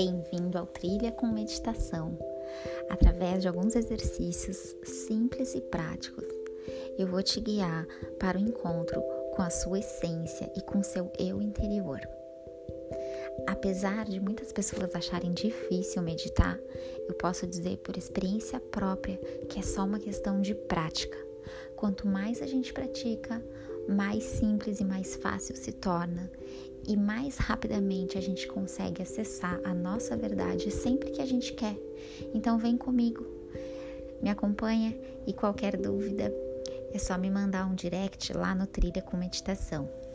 Bem-vindo ao Trilha com Meditação. Através de alguns exercícios simples e práticos, eu vou te guiar para o encontro com a sua essência e com seu eu interior. Apesar de muitas pessoas acharem difícil meditar, eu posso dizer por experiência própria que é só uma questão de prática. Quanto mais a gente pratica, mais simples e mais fácil se torna e mais rapidamente a gente consegue acessar a nossa verdade sempre que a gente quer. Então vem comigo, me acompanha e qualquer dúvida é só me mandar um direct lá no Trilha com Meditação.